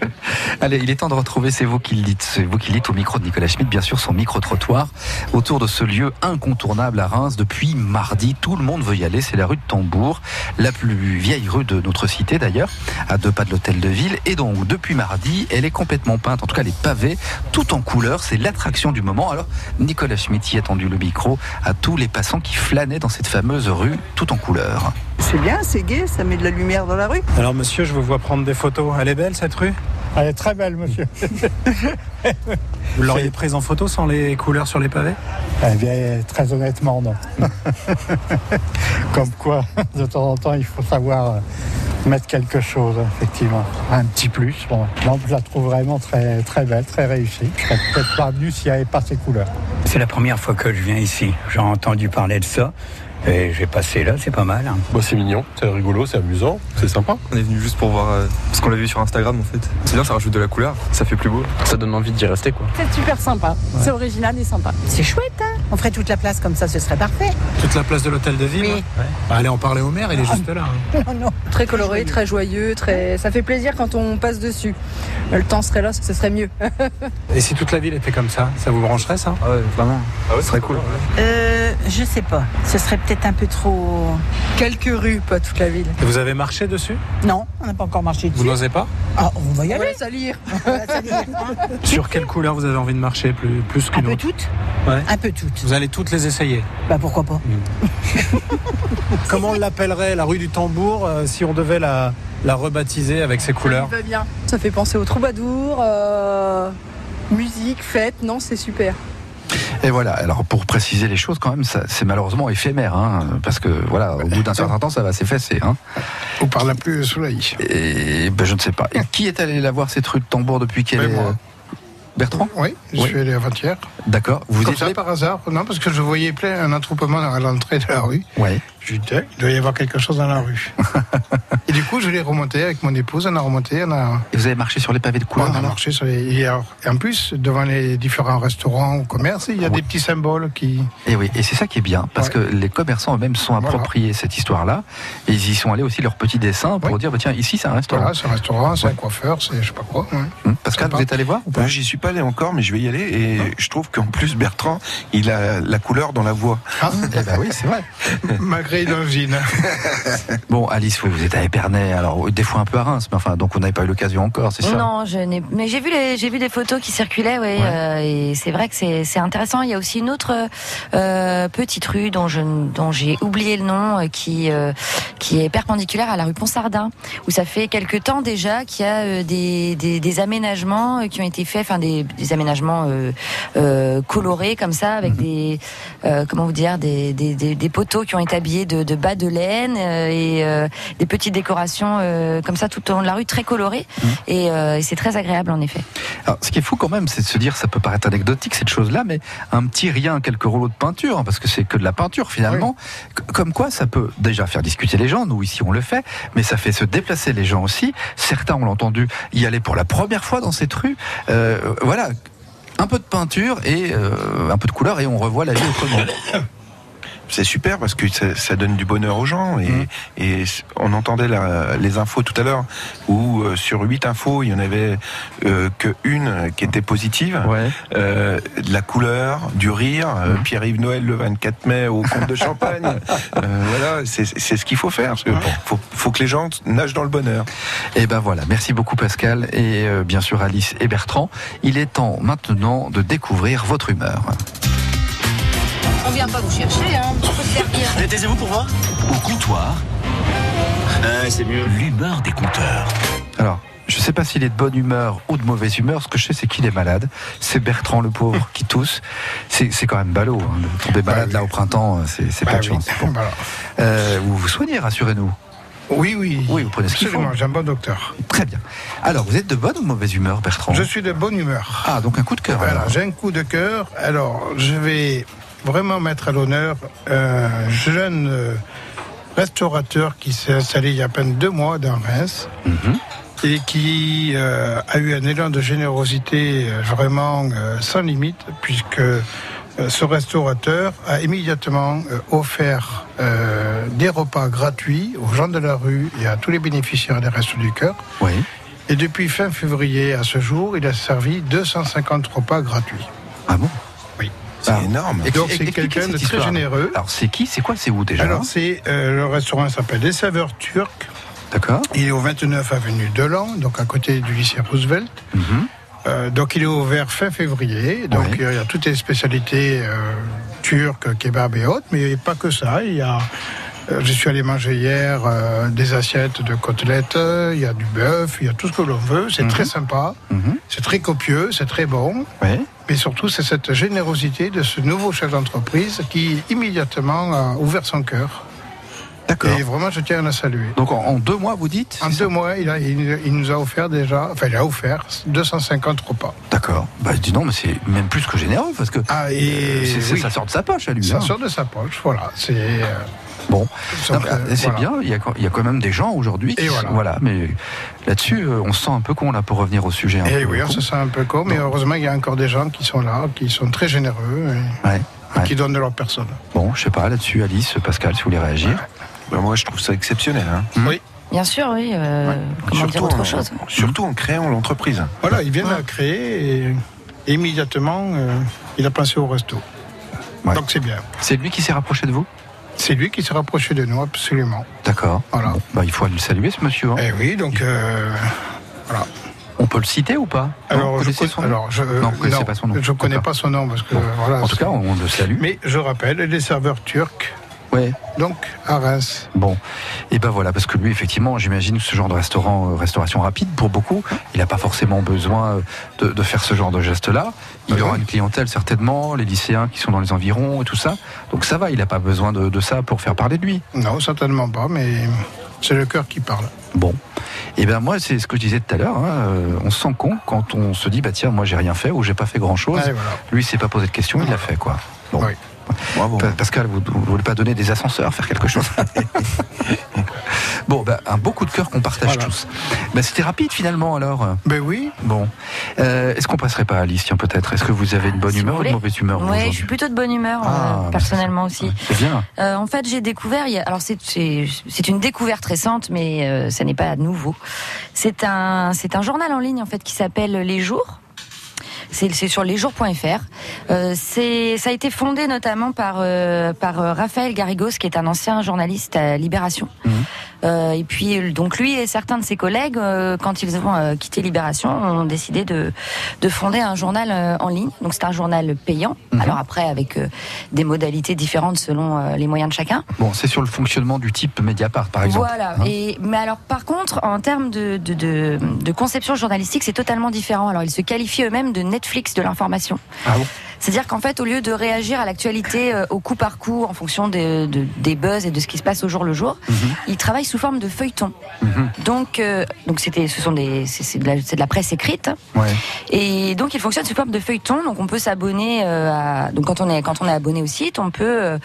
Allez, il est temps de retrouver, c'est vous qui le dites, c'est vous qui le dites au micro de Nicolas Schmitt, bien sûr, son micro-trottoir, autour de ce lieu incontournable à Reims depuis mardi. Tout le monde veut y aller, c'est la rue de Tambour, la plus vieille rue de notre cité d'ailleurs, à deux pas de l'hôtel de ville. Et donc, depuis mardi, elle est complètement peinte, en tout cas les pavés, tout en couleur, c'est l'attraction du moment. Alors, Nicolas Schmitt y a tendu le micro à tous les passants qui flânaient dans cette fameuse rue, tout en couleur. C'est bien, c'est gai, ça met de la lumière dans la rue. Alors monsieur, je vous vois prendre des photos. Elle est belle cette rue? Elle est très belle, monsieur. Vous l'auriez prise en photo sans les couleurs sur les pavés? Eh bien, très honnêtement, non. Comme quoi, de temps en temps, il faut savoir euh, mettre quelque chose, effectivement. Un petit plus. Bon, Non, je la trouve vraiment très, très belle, très réussie. Je serais peut-être pas venu s'il n'y avait pas ces couleurs. C'est la première fois que je viens ici. J'ai entendu parler de ça. Et j'ai passé là, c'est pas mal. hein. Bah, c'est mignon, c'est rigolo, c'est amusant, c'est sympa. On est venu juste pour voir, euh, parce qu'on l'a vu sur Instagram en fait. C'est bien, ça rajoute de la couleur, ça fait plus beau. Ça donne envie d'y rester quoi. C'est super sympa. C'est original et sympa. C'est chouette, hein On ferait toute la place comme ça, ce serait parfait. Toute la place de l'hôtel de ville Oui. ouais. Bah, Allez en parler au maire, il est juste là. hein. Non, non. Très coloré, très joyeux, très. Ça fait plaisir quand on passe dessus. Le temps serait là, ce serait mieux. Et si toute la ville était comme ça, ça vous brancherait ça? Ah ouais, vraiment. Ah ouais, ce serait cool. Euh, je sais pas. Ce serait peut-être un peu trop. Quelques rues, pas toute la ville. Et vous avez marché dessus? Non, on n'a pas encore marché dessus. Vous n'osez pas? Ah, on va y aller. Salir. Sur quelle couleur vous avez envie de marcher plus, plus Un qu'une peu autre? toutes Ouais. Un peu toutes. Vous allez toutes les essayer. Bah pourquoi pas Comment on l'appellerait la rue du tambour euh, si on devait la, la rebaptiser avec ses couleurs Ça va bien. Ça fait penser au troubadour, euh, musique, fête. Non, c'est super. Et voilà, alors pour préciser les choses quand même, c'est malheureusement éphémère, hein, parce que voilà, au bout d'un certain temps, ça va s'effacer. Hein. Ou par la pluie soleil. Et ben, je ne sais pas. Et qui est allé la voir cette rue de Tambour depuis qu'elle Ben, est... Bertrand Oui, je Oui. suis allé avant-hier. D'accord. Vous Comme êtes ça, allé par hasard Non, parce que je voyais plein un attroupement à l'entrée de la rue. Ouais. Je dis, il doit y avoir quelque chose dans la rue. et du coup, je l'ai remonté avec mon épouse. On a remonté, on a, Et vous avez marché sur les pavés de couleur on a marché sur les. Et, en plus, devant les différents restaurants ou commerces, il y a des petits symboles qui. Et oui, et c'est ça qui est bien, parce Ouais. que les commerçants eux-mêmes sont appropriés cette histoire-là, et ils y sont allés aussi leurs petits dessins pour dire, bah, tiens, ici c'est un restaurant. Voilà, c'est un restaurant, c'est un coiffeur, c'est je sais pas quoi. ouais. Hum, Pascal, vous êtes allé voir ou pas J'y suis pas allé encore, mais je vais y aller. Et je trouve qu'en plus, Bertrand, il a la couleur dans la voix. Ah, Eh ben oui, c'est vrai. malgré l'origine. Bon, Alice, oui, vous êtes à Épernay, alors des fois un peu à Reims, mais enfin, donc on n'avez pas eu l'occasion encore, c'est ça? Non, je n'ai. Mais j'ai vu les, j'ai vu des photos qui circulaient, ouais, euh, et c'est vrai que c'est, c'est intéressant. Il y a aussi une autre euh, petite rue dont je, dont j'ai oublié le nom, euh, qui euh, qui est perpendiculaire à la rue Ponsardin, où ça fait quelque temps déjà qu'il y a euh, des, des, des aménagements qui ont été faits, enfin des, des aménagements euh, euh, colorés comme ça, avec des euh, comment vous dire, des, des, poteaux qui ont été habillés de, de bas de laine et des petites décorations comme ça tout au long de la rue, très colorées. Et, euh, et c'est très agréable en effet. Alors, ce qui est fou quand même, c'est de se dire, ça peut paraître anecdotique cette chose-là, mais un petit rien, quelques rouleaux de peinture, hein, parce que c'est que de la peinture finalement, comme quoi ça peut déjà faire discuter les gens, nous ici on le fait, mais ça fait se déplacer les gens aussi. Certains, on l'a entendu, y aller pour la première fois dans cette rue. Euh, voilà, un peu de peinture et euh, un peu de couleur et on revoit la vie autrement. C'est super parce que ça, ça donne du bonheur aux gens et, Mmh. et on entendait la- les infos tout à l'heure où euh, sur 8 infos, il y en avait euh, que une qui était positive. Euh, de la couleur, du rire. euh, Mhm. Pierre-Yves Noël le 24 mai au comte de Champagne. Voilà, c'est ce qu'il faut faire. Parce que faut, faut que les gens nagent dans le bonheur. Et ben voilà, merci beaucoup Pascal et bien sûr Alice et Bertrand. Il est temps maintenant de découvrir votre humeur. On vient pas vous chercher, hein. On peut se servir. Taisez-vous pour voir Au comptoir. c'est mieux. L'humeur des compteurs. Alors, je ne sais pas s'il est de bonne humeur ou de mauvaise humeur. Ce que je sais, c'est qu'il est malade. C'est Bertrand, le pauvre, qui tousse. C'est quand même ballot. hein, de tomber malade là au printemps, euh, c'est c'est pas de chance. Bon. Euh, vous vous soignez, rassurez-nous. Oui, oui. Oui, vous prenez ce qu'il faut. Absolument, j'ai un bon docteur. Très bien. Alors, vous êtes de bonne ou de mauvaise humeur, Bertrand? Je suis de bonne humeur. Ah, donc un coup de cœur. Voilà, alors. j'ai un coup de cœur. Alors, je vais vraiment mettre à l'honneur un jeune euh, restaurateur qui s'est installé il y a à peine deux mois dans Reims Mhm. et qui euh, a eu un élan de générosité euh, vraiment euh, sans limite, puisque euh, ce restaurateur a immédiatement offert des repas gratuits aux gens de la rue et à tous les bénéficiaires des Restos du Cœur. Oui. Et depuis fin février à ce jour, il a servi 250 repas gratuits. Ah bon? Oui. C'est énorme. Et donc c'est quelqu'un de très généreux. Alors, c'est qui C'est quoi C'est où déjà Alors c'est euh, le restaurant s'appelle Les Saveurs Turcs. D'accord. Il est au 29 avenue Delan, donc à côté du lycée Roosevelt. Mhm. Euh, donc il est ouvert fin février. Donc Ouais. il y a toutes les spécialités euh, turques, kebab et autres, mais pas que ça. Il y a euh, je suis allé manger hier euh, des assiettes de côtelettes, euh, il y a du bœuf, il y a tout ce que l'on veut. C'est très sympa, Mhm. c'est très copieux, c'est très bon. Ouais. Mais surtout, c'est cette générosité de ce nouveau chef d'entreprise qui immédiatement a ouvert son cœur. D'accord. Et vraiment, je tiens à le saluer. Donc en, en deux mois, vous dites En deux mois, il, a- il- il nous a offert déjà, enfin, il a offert 250 repas. D'accord. Bah, dis non, mais c'est même plus que généreux parce que Ah, et oui. ça sort de sa poche à lui. Ça hein. sort de sa poche, voilà. C'est. euh, Bon, euh, c'est voilà. bien, il y, a, il y a quand même des gens aujourd'hui qui sont- voilà. mais là-dessus, euh, on se sent un peu con là pour revenir au sujet. Et peu oui, on con. se sent un peu con, mais heureusement, il y a encore des gens qui sont là, qui sont très généreux et, Ouais, et ouais. qui donnent de leur personne. Bon, je sais pas, là-dessus, Alice, Pascal, si vous voulez réagir. Bah, moi, je trouve ça exceptionnel. hein. Oui. Bien sûr, oui. euh, Comment dire autre en, chose surtout en créant l'entreprise. Voilà, il vient de la créer et, et immédiatement, euh, il a pensé au resto. Ouais. Donc c'est bien. C'est lui qui s'est rapproché de vous? C'est lui qui s'est rapproché de nous, absolument. D'accord. Voilà. Bon, bah, il faut aller le saluer, ce monsieur. hein. Eh oui, donc euh, voilà. On peut le citer ou pas? Alors, je, connaissez con- son nom? alors je, Non, pas son nom. Je connais pas son nom parce que Bon. voilà. En tout cas, on le salue. Mais je rappelle, les serveurs turcs, Ouais. donc à Reims. Bon, et ben voilà, parce que lui, effectivement, j'imagine ce genre de restaurant, euh, restauration rapide, pour beaucoup, il n'a pas forcément besoin euh, de, de faire ce genre de geste-là. Il aura une clientèle certainement, les lycéens qui sont dans les environs et tout ça. Donc ça va, il n'a pas besoin de, de ça pour faire parler de lui. Non, certainement pas, mais c'est le cœur qui parle. Bon, et ben moi, c'est ce que je disais tout à l'heure. hein, euh, on se sent con quand on se dit, bah tiens, moi j'ai rien fait ou j'ai pas fait grand-chose. Ouais, voilà. Lui, il s'est pas posé de questions, il l'a fait quoi. Bon. Oui. Bravo. Pascal, vous ne voulez pas donner des ascenseurs, faire quelque chose Bon, bah, un beau coup de cœur qu'on partage Voilà. tous. Bah, C'était rapide finalement alors. Ben oui. Bon, Euh, est-ce qu'on passerait pas à Alice, tiens peut-être? Est-ce que vous avez une bonne Si humeur ou une mauvaise humeur Ouais, je suis plutôt de bonne humeur, Ah, euh, personnellement aussi. C'est bien. Euh, en fait, j'ai découvert, il y a- alors c'est une découverte récente, mais euh, ça n'est pas nouveau. C'est un c'est un journal en ligne en fait qui s'appelle Les Jours. C'est sur lesjours.fr. Euh, c'est ça a été fondé notamment par euh, par euh, Raphaël Garrigos, qui est un ancien journaliste à Libération. Euh, et puis euh, donc lui et certains de ses collègues, euh, quand ils ont euh, quitté Libération, ont décidé de, de fonder un journal euh, en ligne. Donc c'est un journal payant. Alors après avec euh, des modalités différentes selon euh, les moyens de chacun. Bon, c'est sur le fonctionnement du type Mediapart par exemple. Voilà. Hein Et mais alors par contre, en termes de, de, de, de conception journalistique, c'est totalement différent. Alors ils se qualifient eux-mêmes de Netflix de l'information. Ah bon? C'est-à-dire qu'en fait, au lieu de réagir à l'actualité euh, au coup par coup en fonction de- de- des buzz et de ce qui se passe au jour le jour, ils travaillent sous forme de feuilleton. Donc, euh, donc c'était, ce sont des, c'est de, la- c'est de la presse écrite. Ouais. Et donc, il fonctionne sous forme de feuilleton. Donc, on peut s'abonner euh, à. Donc, quand on est quand on est abonné au site, on peut euh,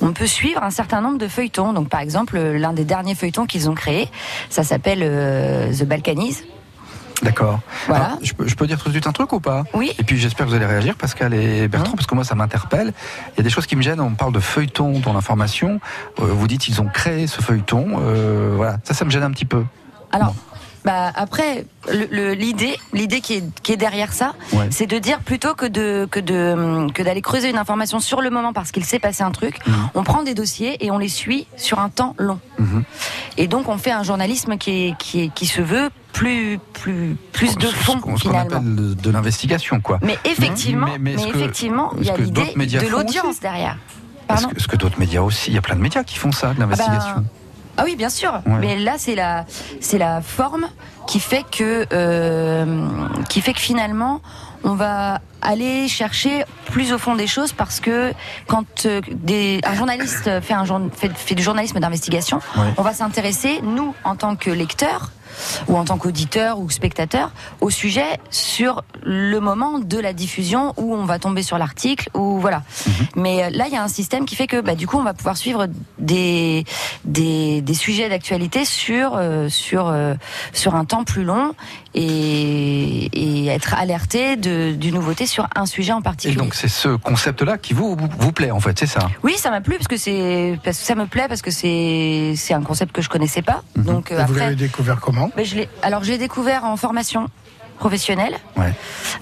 on peut suivre un certain nombre de feuilletons. Donc, par exemple, l'un des derniers feuilletons qu'ils ont créé, ça s'appelle euh, The Balkanies. D'accord. Voilà. Alors, je, peux, je peux dire tout de suite un truc ou pas? Oui. Et puis j'espère que vous allez réagir, Pascal et Bertrand, parce que moi ça m'interpelle. Il y a des choses qui me gênent. On parle de feuilleton dans l'information. Euh, vous dites ils ont créé ce feuilleton. Euh, voilà, ça, ça me gêne un petit peu. Alors. Bah après, l'idée, l'idée qui est, qui est derrière ça, Ouais. c'est de dire plutôt que de que de que d'aller creuser une information sur le moment parce qu'il s'est passé un truc, Mhm. on prend des dossiers et on les suit sur un temps long. Mhm. Et donc on fait un journalisme qui est qui est, qui se veut plus plus plus de Ce fond qu'on- ce qu'on appelle de, l'investigation, quoi. Mais effectivement, Mais- mais, mais est-ce que- effectivement, il y a l'idée de l'audience derrière. Est-ce Pardon que, est-ce que d'autres médias aussi Il y a plein de médias qui font ça, de l'investigation. Ah, bah, ah oui, bien sûr. Ouais. Mais là, c'est la, c'est la forme qui fait que, euh, qui fait que finalement, on va aller chercher plus au fond des choses parce que quand euh, des, un journaliste fait, un, fait, fait du journalisme d'investigation, Ouais. on va s'intéresser, nous, en tant que lecteurs, ou en tant qu'auditeur ou spectateur, au sujet sur le moment de la diffusion où on va tomber sur l'article ou voilà. Mais euh, là, il y a un système qui fait que bah, du coup, on va pouvoir suivre des des, des sujets d'actualité sur euh, sur euh, sur un temps plus long et, et être alerté de, d'une nouveauté sur un sujet en Et particulier. donc c'est ce concept-là qui vous, vous, vous plaît, en fait, c'est ça? Oui, ça m'a plu parce que c'est parce que ça me plaît parce que c'est c'est un concept que je connaissais pas. Donc euh, Et vous l'avez découvert comment? Ben, je alors je l'ai découvert en formation professionnelle. Ouais.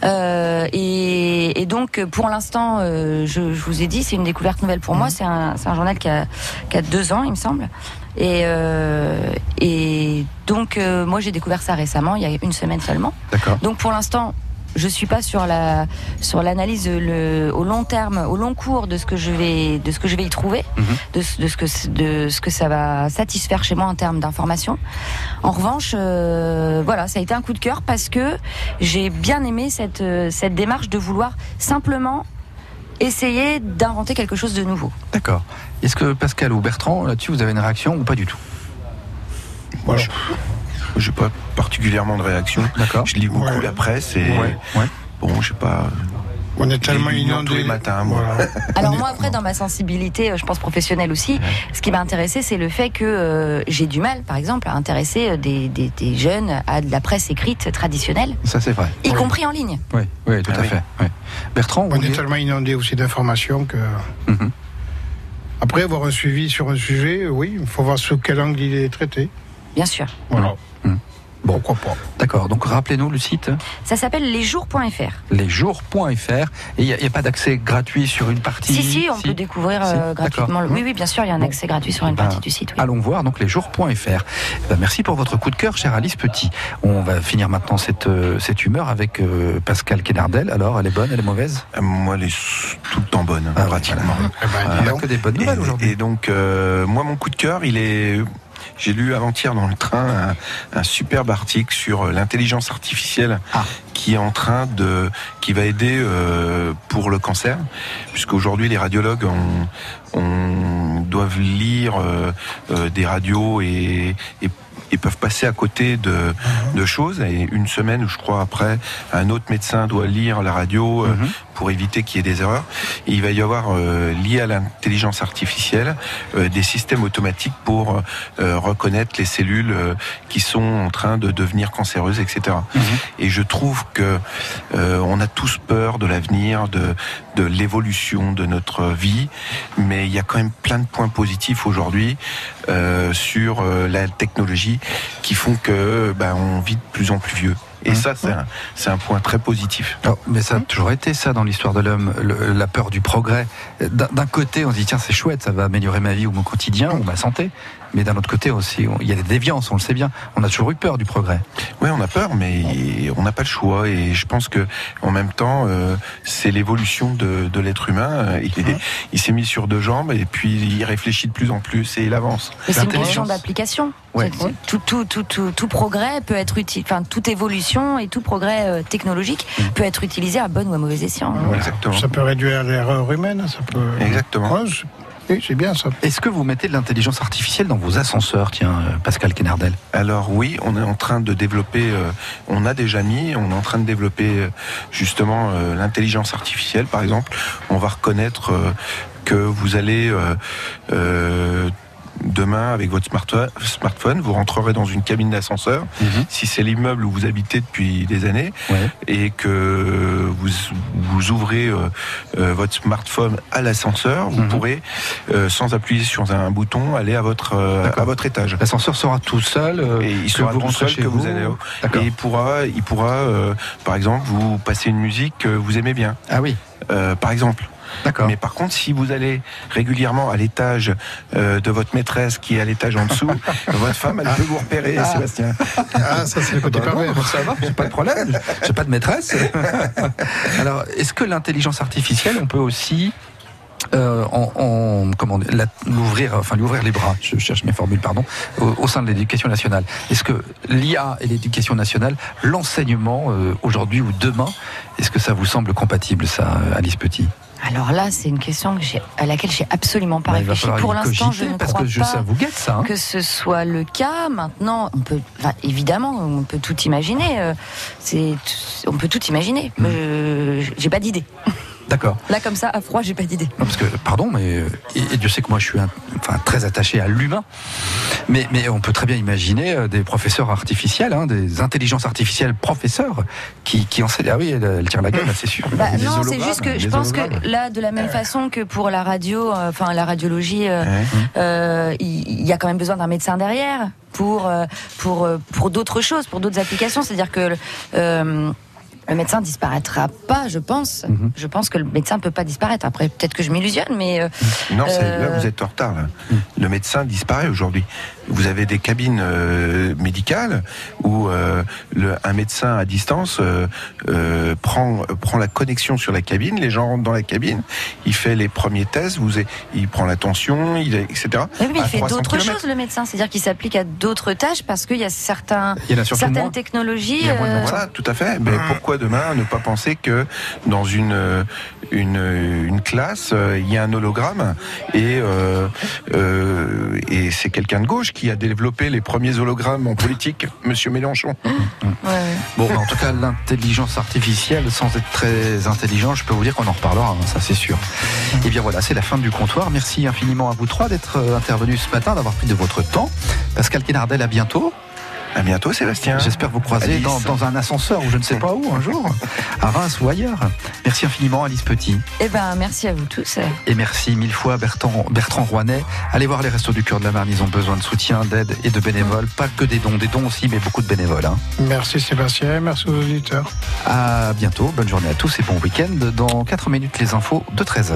Euh, et, et donc pour l'instant, euh, je, je vous ai dit, c'est une découverte nouvelle pour moi. C'est un, c'est un journal qui a, qui a deux ans, il me semble. Et, euh, et donc euh, moi j'ai découvert ça récemment, il y a une semaine seulement. D'accord. Donc pour l'instant, je suis pas sur la sur l'analyse le, au long terme, au long cours de ce que je vais de ce que je vais y trouver, de, ce- de ce que de ce que ça va satisfaire chez moi en termes d'information. En revanche, euh, voilà, ça a été un coup de cœur parce que j'ai bien aimé cette euh, cette démarche de vouloir simplement essayer d'inventer quelque chose de nouveau. D'accord. Est-ce que Pascal ou Bertrand, là-dessus, vous avez une réaction ou pas du tout? Moi, je j'ai pas particulièrement de réaction. Je lis beaucoup la presse et bon, je sais pas. On est tellement les unions inondé. tous les matins. Moi. Alors moi après dans ma sensibilité, euh, je pense professionnelle aussi, ce qui m'a intéressé c'est le fait que euh, j'ai du mal par exemple à intéresser euh, des, des, des jeunes à de la presse écrite traditionnelle, Ça, c'est vrai. y compris en ligne. Oui, oui, tout à fait. oui. Bertrand, On est tellement inondé aussi d'informations que. Mhm. Après avoir un suivi sur un sujet, oui, il faut voir sous quel angle il est traité. Bien sûr. Voilà. Bon. Pourquoi pas D'accord. Donc rappelez-nous le site Ça s'appelle lesjours.fr. lesjours.fr. Et il n'y a, il a pas d'accès gratuit sur une partie Si si, on peut découvrir euh, gratuitement. le- d'accord. Oui oui, bien sûr, il y a un accès gratuit sur une Ben, partie du site. oui. Allons voir donc lesjours.fr. Eh ben, merci pour votre coup de cœur, chère Alice Petit. On va finir maintenant cette, euh, cette humeur avec euh, Pascal Kenardel. Alors, elle est bonne, elle est mauvaise? Moi, elle est tout le temps bonne, pratiquement. ben, dis donc. que des bonnes nouvelles Et- aujourd'hui. Et donc, euh, moi, mon coup de cœur, il est. J'ai lu avant-hier dans le train un, un superbe article sur euh, l'intelligence artificielle Ah. qui est en train de, qui va aider euh, pour le cancer, puisqu'aujourd'hui les radiologues ont, ont- doivent lire euh, euh, des radios et, et et peuvent passer à côté de, Mhm. de choses. Et une semaine, je crois, après, un autre médecin doit lire la radio Mhm. Pour éviter qu'il y ait des erreurs. Et il va y avoir, euh, lié à l'intelligence artificielle, euh, des systèmes automatiques pour euh, reconnaître les cellules euh, qui sont en train de devenir cancéreuses, etc. Et je trouve que euh, on a tous peur de l'avenir, de, de l'évolution de notre vie, mais il y a quand même plein de points positifs aujourd'hui euh, sur euh, la technologie qui font que ben, on vit de plus en plus vieux. Et ça, c'est un, point très positif. Oh, mais ça a toujours été ça dans l'histoire de l'homme, la peur du progrès. D'un d'un côté, on se dit tiens c'est chouette, ça va améliorer ma vie ou mon quotidien ou ma santé. Mais d'un autre côté aussi, on- il y a des déviances, on le sait bien. On a toujours eu peur du progrès. Oui, on a peur, mais on n'a pas le choix. Et je pense que, en même temps, euh, c'est l'évolution de, de l'être humain. Il, est- il s'est mis sur deux jambes et puis il réfléchit de plus en plus et il avance. Mais c'est une question d'application. Ouais. Tout, tout, tout, tout, tout progrès peut être utile, enfin toute évolution et tout progrès euh, technologique Mm. peut être utilisé à bon ou à mauvais escient. Ça peut réduire l'erreur humaine, ça peut. Exactement. Ouais, oui, c'est bien ça. Est-ce que vous mettez de l'intelligence artificielle dans vos ascenseurs, tiens, euh, Pascal Kenardel? Alors oui, on est en train de développer, euh, on a déjà mis, on est en train de développer euh, justement euh, l'intelligence artificielle. Par exemple, on va reconnaître que vous allez euh, euh, demain, avec votre smartphone, vous rentrerez dans une cabine d'ascenseur. Si c'est l'immeuble où vous habitez depuis des années et que vous, vous ouvrez euh, euh, votre smartphone à l'ascenseur, vous pourrez, euh, sans appuyer sur un bouton, aller à votre, à votre étage. L'ascenseur sera tout seul. et il sera vous tout seul chez que vous, vous. allez. Et il pourra, il pourra, par exemple, vous passer une musique que vous aimez bien. Ah oui. par exemple. D'accord. Mais par contre, si vous allez régulièrement à l'étage euh, de votre maîtresse qui est à l'étage en dessous, votre femme, elle peut vous repérer, Ah. Sébastien. Ah, ça, c'est le côté Bah non, pervers. ça va, pas de problème. J'ai pas de maîtresse. Alors, est-ce que l'intelligence artificielle, on peut aussi euh, en, en- comment l'ouvrir, enfin lui ouvrir les bras. Je cherche mes formules, pardon, au, au sein de l'éducation nationale? Est-ce que l'IA et l'éducation nationale, l'enseignement euh, aujourd'hui ou demain, est-ce que ça vous semble compatible, ça, Alice Petit? Alors là, c'est une question que j'ai- à laquelle j'ai absolument pas Bah, réfléchi. Pour l'instant, je ne parce crois que je- pas ça vous guette, ça, hein. que ce soit le cas. Maintenant, on peut, enfin, évidemment, on peut tout imaginer. euh, C'est, on peut tout imaginer. Mais je- j'ai pas d'idée. D'accord. Là, comme ça, à froid, j'ai pas d'idée. Non, parce que, pardon, mais euh, et, et Dieu sait que moi je suis un- enfin, très attaché à l'humain, mais, mais on peut très bien imaginer euh, des professeurs artificiels, hein, des intelligences artificielles professeurs qui, qui enseignent. Ah oui, elle, elle tire la gueule, c'est sûr. Bah, non, c'est juste que je pense que là, de la même façon que pour la radio, euh, enfin la radiologie, euh, il il y, a quand même besoin d'un médecin derrière pour pour pour d'autres choses, pour d'autres applications. C'est-à-dire que le médecin disparaîtra pas, je pense. Mhm. Je pense que le médecin peut pas disparaître. Après, peut-être que je m'illusionne, mais euh, Non, c'est- euh, là vous êtes en retard. Là. Le médecin disparaît aujourd'hui. Vous avez des cabines euh, médicales où euh, le- un médecin à distance euh, euh, prend, prend la connexion sur la cabine, les gens rentrent dans la cabine, il fait les premiers tests, vous, il prend la tension, il, etc. Oui, mais il fait 300 d'autres choses, le médecin. C'est-à-dire qu'il s'applique à d'autres tâches parce qu'il y a certains, Il y en a surtout certaines moins. technologies. Il y a moins de- euh, Voilà, tout à fait. Mais pourquoi demain ne pas penser que dans une euh, une, une classe il y a un hologramme et euh, euh, et c'est quelqu'un de gauche qui a développé les premiers hologrammes en politique, Monsieur Mélenchon. Bon, bah, en tout cas, l'intelligence artificielle, sans être très intelligent, je peux vous dire qu'on en reparlera, hein, ça c'est sûr. Et bien voilà, c'est la fin du comptoir. Merci infiniment à vous trois d'être euh, intervenus ce matin, d'avoir pris de votre temps. Pascal Quénardel, à bientôt. À bientôt, Sébastien. J'espère vous croiser dans un ascenseur ou je ne sais pas où un jour, à Reims ou ailleurs. Merci infiniment, Alice Petit. Eh ben, merci à vous tous. Et merci mille fois Bertrand, Bertrand Rouanet. Allez voir les restos du cœur de la Marne, ils ont besoin de soutien, d'aide et de bénévoles. Pas que des dons, des dons aussi, mais beaucoup de bénévoles. hein. Merci Sébastien, merci aux auditeurs. À bientôt, bonne journée à tous et bon week-end. Dans 4 minutes, les infos de 13h.